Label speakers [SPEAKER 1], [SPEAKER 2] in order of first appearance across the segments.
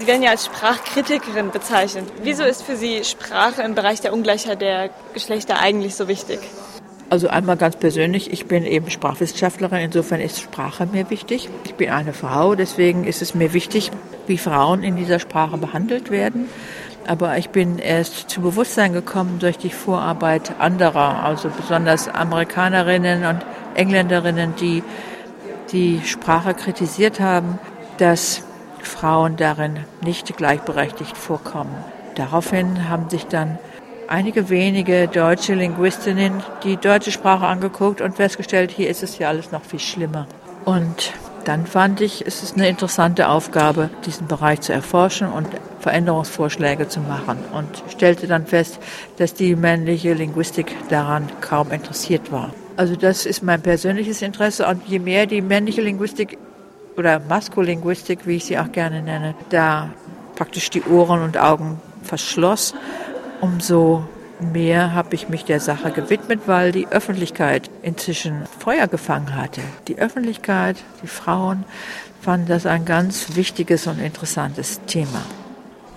[SPEAKER 1] Sie werden ja als Sprachkritikerin bezeichnet. Wieso ist für Sie Sprache im Bereich der Ungleichheit der Geschlechter eigentlich so wichtig?
[SPEAKER 2] Also einmal ganz persönlich, ich bin eben Sprachwissenschaftlerin, insofern ist Sprache mir wichtig. Ich bin eine Frau, deswegen ist es mir wichtig, wie Frauen in dieser Sprache behandelt werden. Aber ich bin erst zu Bewusstsein gekommen durch die Vorarbeit anderer, also besonders Amerikanerinnen und Engländerinnen, die die Sprache kritisiert haben, dass Frauen darin nicht gleichberechtigt vorkommen. Daraufhin haben sich dann einige wenige deutsche Linguistinnen die deutsche Sprache angeguckt und festgestellt, hier ist es ja alles noch viel schlimmer. Und dann fand ich, es ist eine interessante Aufgabe, diesen Bereich zu erforschen und Veränderungsvorschläge zu machen. Und stellte dann fest, dass die männliche Linguistik daran kaum interessiert war. Also das ist mein persönliches Interesse. Und je mehr die männliche Linguistik oder Maskulinguistik, wie ich sie auch gerne nenne, da praktisch die Ohren und Augen verschloss, umso mehr habe ich mich der Sache gewidmet, weil die Öffentlichkeit inzwischen Feuer gefangen hatte. Die Öffentlichkeit, die Frauen fanden das ein ganz wichtiges und interessantes Thema.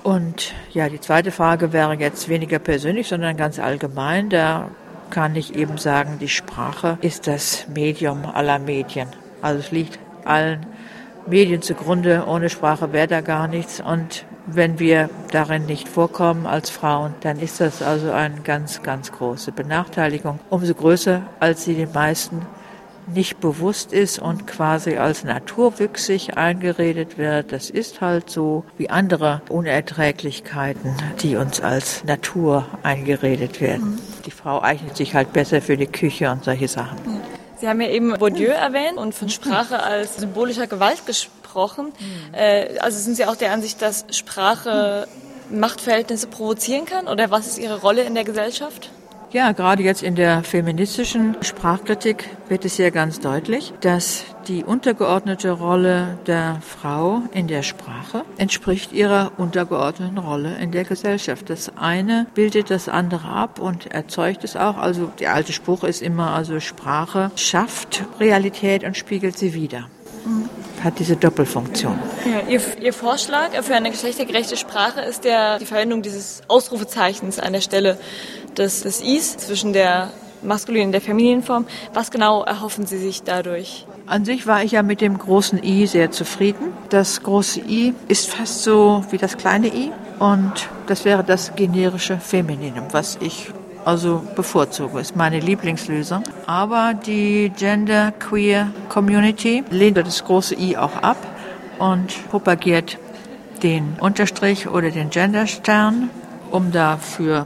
[SPEAKER 2] Und ja, die zweite Frage wäre jetzt weniger persönlich, sondern ganz allgemein. Da kann ich eben sagen, die Sprache ist das Medium aller Medien. Also es liegt allen Medien zugrunde. Ohne Sprache wäre da gar nichts. Und wenn wir darin nicht vorkommen als Frauen, dann ist das also eine ganz, ganz große Benachteiligung. Umso größer, als sie den meisten nicht bewusst ist und quasi als naturwüchsig eingeredet wird. Das ist halt so wie andere Unerträglichkeiten, die uns als Natur eingeredet werden. Die Frau eignet sich halt besser für die Küche und solche Sachen.
[SPEAKER 1] Sie haben ja eben Bourdieu erwähnt und von Sprache als symbolischer Gewalt gesprochen gesprochen. Äh, also sind Sie auch der Ansicht, dass Sprache Machtverhältnisse provozieren kann? Oder was ist Ihre Rolle in der Gesellschaft?
[SPEAKER 2] Ja, gerade jetzt in der feministischen Sprachkritik wird es ja ganz deutlich, dass die untergeordnete Rolle der Frau in der Sprache entspricht ihrer untergeordneten Rolle in der Gesellschaft. Das eine bildet das andere ab und erzeugt es auch. Also der alte Spruch ist immer, also Sprache schafft Realität und spiegelt sie wieder. Hat diese Doppelfunktion.
[SPEAKER 1] Ja, Ihr, Ihr, Vorschlag für eine geschlechtergerechte Sprache ist der, die Verwendung dieses Ausrufezeichens an der Stelle des, des Is zwischen der maskulinen und der femininen Form. Was genau erhoffen Sie sich dadurch?
[SPEAKER 2] An sich war ich ja mit dem großen I sehr zufrieden. Das große I ist fast so wie das kleine I und das wäre das generische Femininum, was ich also bevorzuge, ist meine Lieblingslösung. Aber die Gender Queer Community lehnt das große I auch ab und propagiert den Unterstrich oder den Genderstern, um dafür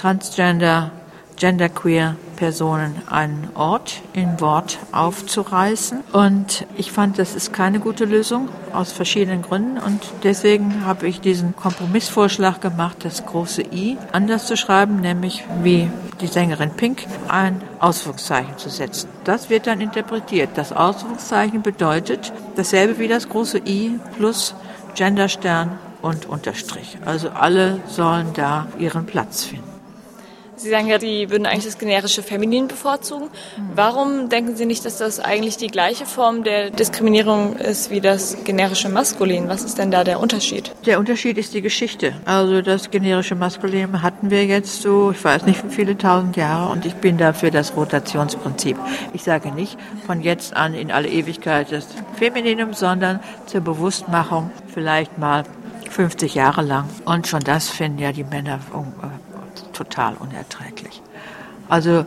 [SPEAKER 2] Transgender, Genderqueer Personen einen Ort in Wort aufzureißen. Und ich fand, das ist keine gute Lösung aus verschiedenen Gründen. Und deswegen habe ich diesen Kompromissvorschlag gemacht, das große I anders zu schreiben, nämlich wie die Sängerin Pink ein Ausrufungszeichen zu setzen. Das wird dann interpretiert. Das Ausrufungszeichen bedeutet dasselbe wie das große I plus Genderstern und Unterstrich. Also alle sollen da ihren Platz finden.
[SPEAKER 1] Sie sagen ja, Sie würden eigentlich das generische Feminin bevorzugen. Warum denken Sie nicht, dass das eigentlich die gleiche Form der Diskriminierung ist wie das generische Maskulin? Was ist denn da der Unterschied?
[SPEAKER 2] Der Unterschied ist die Geschichte. Also das generische Maskulin hatten wir jetzt so, ich weiß nicht, wie viele tausend Jahre und ich bin dafür das Rotationsprinzip. Ich sage nicht von jetzt an in alle Ewigkeit das Femininum, sondern zur Bewusstmachung vielleicht mal 50 Jahre lang. Und schon das finden ja die Männer total unerträglich. Also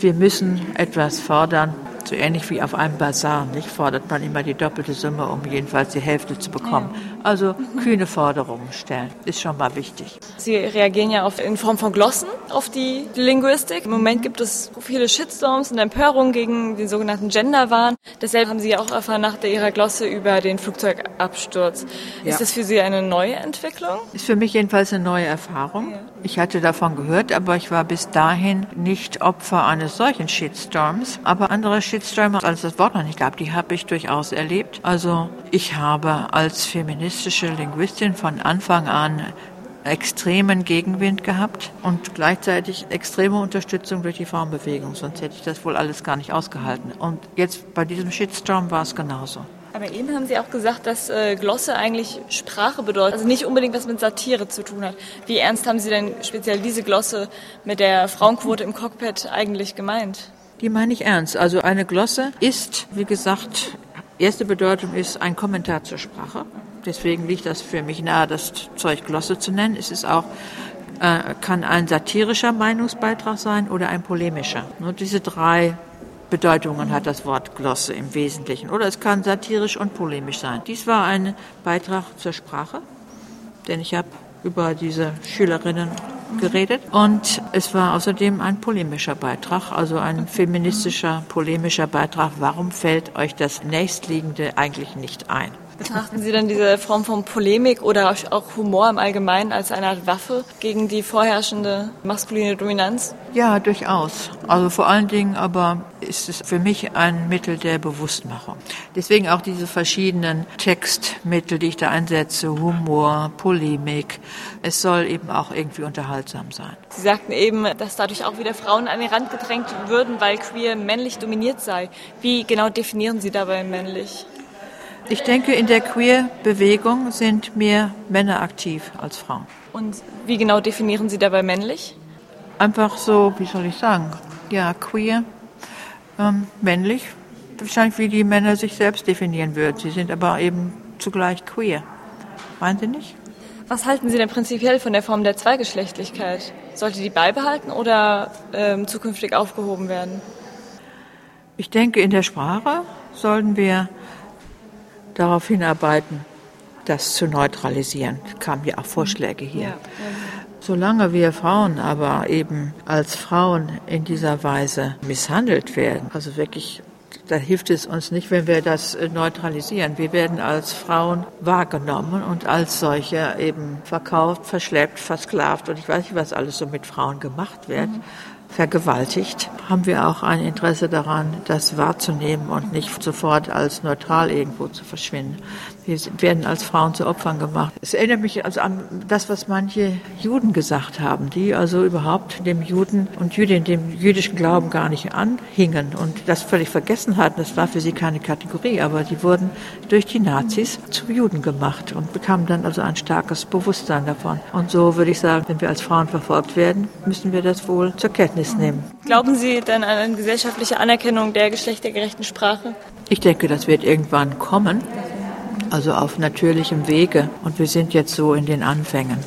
[SPEAKER 2] wir müssen etwas fordern, so ähnlich wie auf einem Bazar, nicht? Fordert man immer die doppelte Summe, um jedenfalls die Hälfte zu bekommen. Also kühne Forderungen stellen, ist schon mal wichtig.
[SPEAKER 1] Sie reagieren ja auf, in Form von Glossen auf die Linguistik. Im Moment gibt es viele Shitstorms und Empörungen gegen den sogenannten Genderwahn. Deshalb haben Sie ja auch erfahren nach Ihrer Glosse über den Flugzeugabsturz. Ja. Ist das für Sie eine neue Entwicklung?
[SPEAKER 2] Ist für mich jedenfalls eine neue Erfahrung. Ja. Ich hatte davon gehört, aber ich war bis dahin nicht Opfer eines solchen Shitstorms. Aber andere Shitstorms, als es das Wort noch nicht gab, die habe ich durchaus erlebt. Also ich habe als feministische Linguistin von Anfang an extremen Gegenwind gehabt und gleichzeitig extreme Unterstützung durch die Frauenbewegung. Sonst hätte ich das wohl alles gar nicht ausgehalten. Und jetzt bei diesem Shitstorm war es genauso.
[SPEAKER 1] Aber eben haben Sie auch gesagt, dass äh, Glosse eigentlich Sprache bedeutet, also nicht unbedingt was mit Satire zu tun hat. Wie ernst haben Sie denn speziell diese Glosse mit der Frauenquote im Cockpit eigentlich gemeint?
[SPEAKER 2] Die meine ich ernst. Also eine Glosse ist, wie gesagt, erste Bedeutung ist ein Kommentar zur Sprache. Deswegen liegt das für mich nahe, das Zeug Glosse zu nennen. Es ist auch äh, kann ein satirischer Meinungsbeitrag sein oder ein polemischer. Nur diese drei Bedeutungen hat das Wort Glosse im Wesentlichen. Oder es kann satirisch und polemisch sein. Dies war ein Beitrag zur Sprache, denn ich habe über diese Schülerinnen geredet. Und es war außerdem ein polemischer Beitrag, also ein feministischer, polemischer Beitrag. Warum fällt euch das nächstliegende eigentlich nicht ein?
[SPEAKER 1] Betrachten Sie dann diese Form von Polemik oder auch Humor im Allgemeinen als eine Art Waffe gegen die vorherrschende maskuline Dominanz?
[SPEAKER 2] Ja, durchaus. Also vor allen Dingen aber ist es für mich ein Mittel der Bewusstmachung. Deswegen auch diese verschiedenen Textmittel, die ich da einsetze, Humor, Polemik. Es soll eben auch irgendwie unterhaltsam sein.
[SPEAKER 1] Sie sagten eben, dass dadurch auch wieder Frauen an den Rand gedrängt würden, weil queer männlich dominiert sei. Wie genau definieren Sie dabei männlich?
[SPEAKER 2] Ich denke, in der Queer-Bewegung sind mehr Männer aktiv als Frauen.
[SPEAKER 1] Und wie genau definieren Sie dabei männlich?
[SPEAKER 2] Einfach so, wie soll ich sagen? Ja, queer, ähm, männlich, wahrscheinlich wie die Männer sich selbst definieren würden. Sie sind aber eben zugleich queer. Meinen Sie nicht?
[SPEAKER 1] Was halten Sie denn prinzipiell von der Form der Zweigeschlechtlichkeit? Sollte die beibehalten oder ähm, zukünftig aufgehoben werden?
[SPEAKER 2] Ich denke, in der Sprache sollten wir darauf hinarbeiten, das zu neutralisieren. Es kamen ja auch Vorschläge hier. Ja. Solange wir Frauen aber eben als Frauen in dieser Weise misshandelt werden, also wirklich, da hilft es uns nicht, wenn wir das neutralisieren. Wir werden als Frauen wahrgenommen und als solche eben verkauft, verschleppt, versklavt und ich weiß nicht, was alles so mit Frauen gemacht wird. Mhm vergewaltigt, haben wir auch ein Interesse daran, das wahrzunehmen und nicht sofort als neutral irgendwo zu verschwinden. Wir werden als Frauen zu Opfern gemacht. Es erinnert mich also an das, was manche Juden gesagt haben, die also überhaupt dem Juden und Jüdin, dem jüdischen Glauben gar nicht anhingen und das völlig vergessen hatten. Das war für sie keine Kategorie, aber die wurden durch die Nazis zu Juden gemacht und bekamen dann also ein starkes Bewusstsein davon. Und so würde ich sagen, wenn wir als Frauen verfolgt werden, müssen wir das wohl zur Kenntnis nehmen.
[SPEAKER 1] Glauben Sie denn an eine gesellschaftliche Anerkennung der geschlechtergerechten Sprache?
[SPEAKER 2] Ich denke, das wird irgendwann kommen also auf natürlichem Wege. Und wir sind jetzt so in den Anfängen.